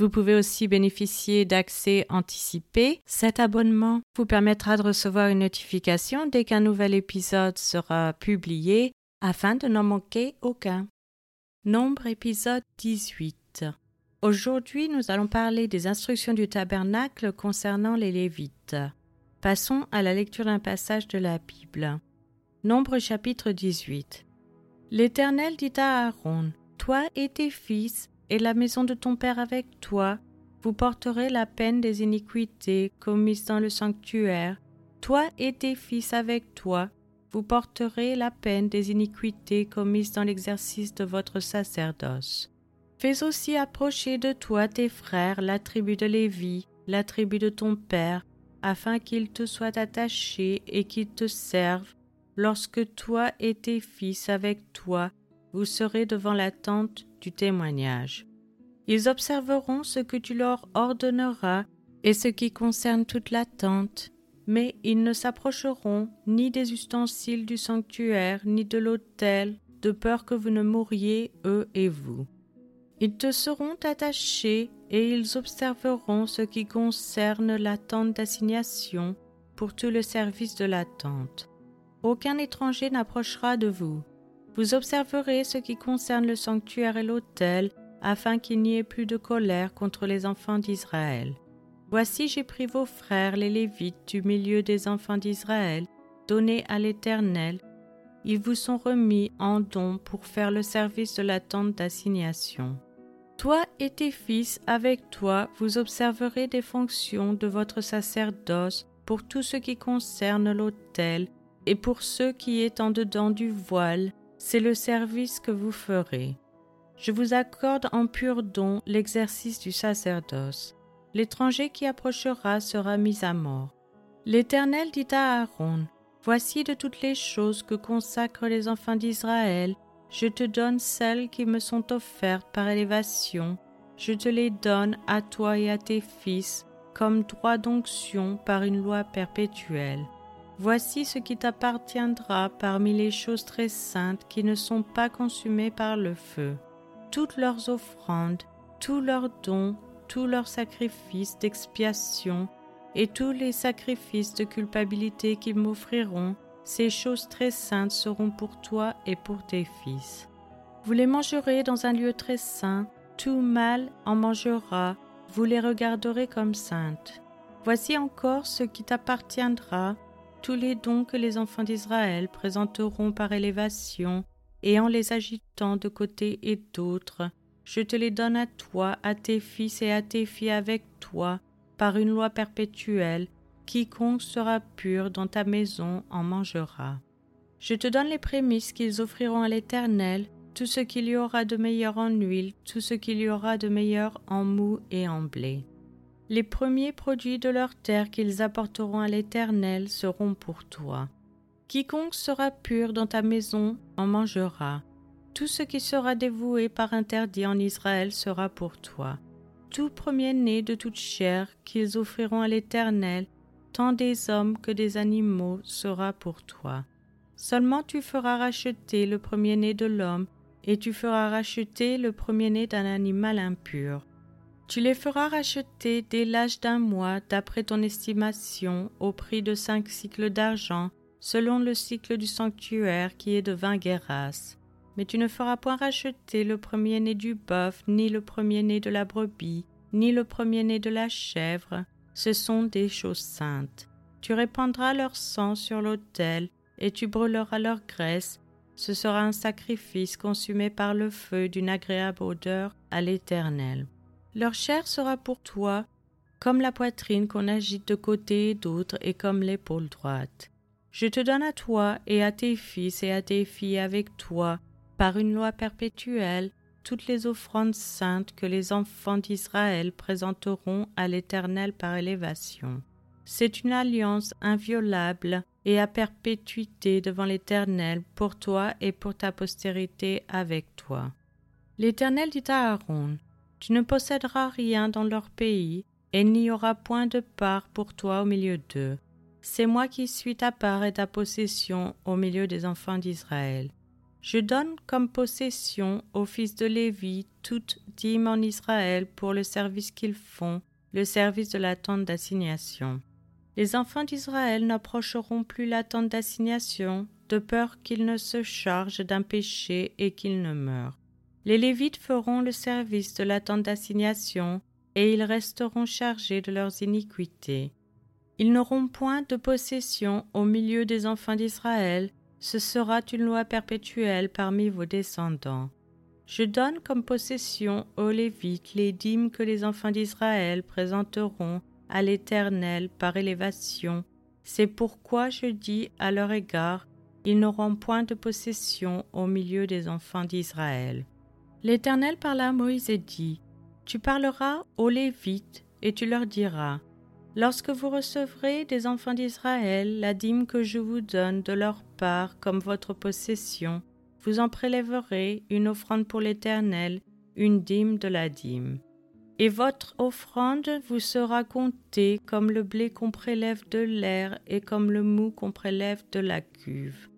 Vous pouvez aussi bénéficier d'accès anticipé. Cet abonnement vous permettra de recevoir une notification dès qu'un nouvel épisode sera publié afin de n'en manquer aucun. Nombre épisode 18. Aujourd'hui, nous allons parler des instructions du tabernacle concernant les Lévites. Passons à la lecture d'un passage de la Bible. Nombre chapitre 18. L'Éternel dit à Aaron Toi et tes fils et la maison de ton Père avec toi, vous porterez la peine des iniquités commises dans le sanctuaire, toi et tes fils avec toi, vous porterez la peine des iniquités commises dans l'exercice de votre sacerdoce. Fais aussi approcher de toi tes frères, la tribu de Lévi, la tribu de ton Père, afin qu'ils te soient attachés et qu'ils te servent, lorsque toi et tes fils avec toi, vous serez devant la tente du témoignage. Ils observeront ce que tu leur ordonneras et ce qui concerne toute la tente, mais ils ne s'approcheront ni des ustensiles du sanctuaire, ni de l'autel, de peur que vous ne mouriez, eux et vous. Ils te seront attachés et ils observeront ce qui concerne la tente d'assignation pour tout le service de la tente. Aucun étranger n'approchera de vous. Vous observerez ce qui concerne le sanctuaire et l'autel, afin qu'il n'y ait plus de colère contre les enfants d'Israël. Voici j'ai pris vos frères les Lévites du milieu des enfants d'Israël, donnés à l'Éternel. Ils vous sont remis en don pour faire le service de la tente d'assignation. Toi et tes fils avec toi, vous observerez des fonctions de votre sacerdoce pour tout ce qui concerne l'autel et pour ceux qui est en dedans du voile, c'est le service que vous ferez. Je vous accorde en pur don l'exercice du sacerdoce. L'étranger qui approchera sera mis à mort. L'Éternel dit à Aaron, Voici de toutes les choses que consacrent les enfants d'Israël, je te donne celles qui me sont offertes par élévation, je te les donne à toi et à tes fils comme droit d'onction par une loi perpétuelle. Voici ce qui t'appartiendra parmi les choses très saintes qui ne sont pas consumées par le feu. Toutes leurs offrandes, tous leurs dons, tous leurs sacrifices d'expiation et tous les sacrifices de culpabilité qu'ils m'offriront, ces choses très saintes seront pour toi et pour tes fils. Vous les mangerez dans un lieu très saint, tout mâle en mangera, vous les regarderez comme saintes. Voici encore ce qui t'appartiendra tous les dons que les enfants d'Israël présenteront par élévation, et en les agitant de côté et d'autre, je te les donne à toi, à tes fils et à tes filles avec toi, par une loi perpétuelle, quiconque sera pur dans ta maison en mangera. Je te donne les prémices qu'ils offriront à l'Éternel, tout ce qu'il y aura de meilleur en huile, tout ce qu'il y aura de meilleur en mou et en blé. Les premiers produits de leur terre qu'ils apporteront à l'Éternel seront pour toi. Quiconque sera pur dans ta maison en mangera. Tout ce qui sera dévoué par interdit en Israël sera pour toi. Tout premier-né de toute chair qu'ils offriront à l'Éternel, tant des hommes que des animaux, sera pour toi. Seulement tu feras racheter le premier-né de l'homme, et tu feras racheter le premier-né d'un animal impur. Tu les feras racheter dès l'âge d'un mois, d'après ton estimation, au prix de cinq cycles d'argent, selon le cycle du sanctuaire qui est de vingt guéras. Mais tu ne feras point racheter le premier-né du bœuf, ni le premier-né de la brebis, ni le premier-né de la chèvre. Ce sont des choses saintes. Tu répandras leur sang sur l'autel, et tu brûleras leur graisse. Ce sera un sacrifice consumé par le feu d'une agréable odeur à l'Éternel. Leur chair sera pour toi comme la poitrine qu'on agite de côté et d'autre et comme l'épaule droite. Je te donne à toi et à tes fils et à tes filles avec toi, par une loi perpétuelle, toutes les offrandes saintes que les enfants d'Israël présenteront à l'Éternel par élévation. C'est une alliance inviolable et à perpétuité devant l'Éternel pour toi et pour ta postérité avec toi. L'Éternel dit à Aaron, Tu ne posséderas rien dans leur pays, et il n'y aura point de part pour toi au milieu d'eux. C'est moi qui suis ta part et ta possession au milieu des enfants d'Israël. Je donne comme possession aux fils de Lévi toute dîme en Israël pour le service qu'ils font, le service de la tente d'assignation. Les enfants d'Israël n'approcheront plus la tente d'assignation, de peur qu'ils ne se chargent d'un péché et qu'ils ne meurent. Les Lévites feront le service de la tente d'assignation, et ils resteront chargés de leurs iniquités. Ils n'auront point de possession au milieu des enfants d'Israël, ce sera une loi perpétuelle parmi vos descendants. Je donne comme possession aux Lévites les dîmes que les enfants d'Israël présenteront à l'Éternel par élévation. C'est pourquoi je dis à leur égard, ils n'auront point de possession au milieu des enfants d'Israël. L'Éternel parla à Moïse et dit, Tu parleras aux Lévites et tu leur diras, Lorsque vous recevrez des enfants d'Israël la dîme que je vous donne de leur part comme votre possession, vous en prélèverez une offrande pour l'Éternel, une dîme de la dîme. Et votre offrande vous sera comptée comme le blé qu'on prélève de l'air et comme le mou qu'on prélève de la cuve.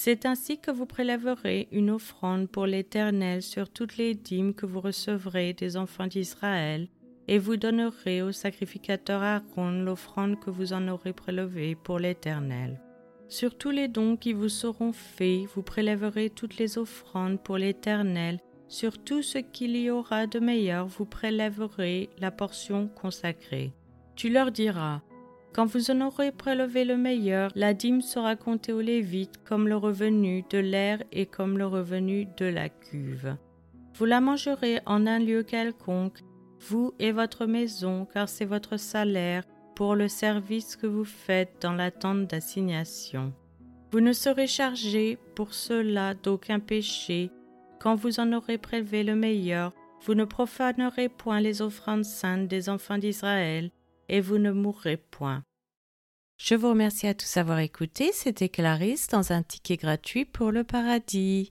C'est ainsi que vous prélèverez une offrande pour l'Éternel sur toutes les dîmes que vous recevrez des enfants d'Israël, et vous donnerez au sacrificateur Aaron l'offrande que vous en aurez prélevée pour l'Éternel. Sur tous les dons qui vous seront faits, vous prélèverez toutes les offrandes pour l'Éternel. Sur tout ce qu'il y aura de meilleur, vous prélèverez la portion consacrée. Tu leur diras, quand vous en aurez prélevé le meilleur, la dîme sera comptée aux Lévites comme le revenu de l'air et comme le revenu de la cuve. Vous la mangerez en un lieu quelconque, vous et votre maison, car c'est votre salaire pour le service que vous faites dans la tente d'assignation. Vous ne serez chargé pour cela d'aucun péché. Quand vous en aurez prélevé le meilleur, vous ne profanerez point les offrandes saintes des enfants d'Israël, et vous ne mourrez point. Je vous remercie à tous d'avoir écouté. C'était Clarisse dans un ticket gratuit pour le paradis.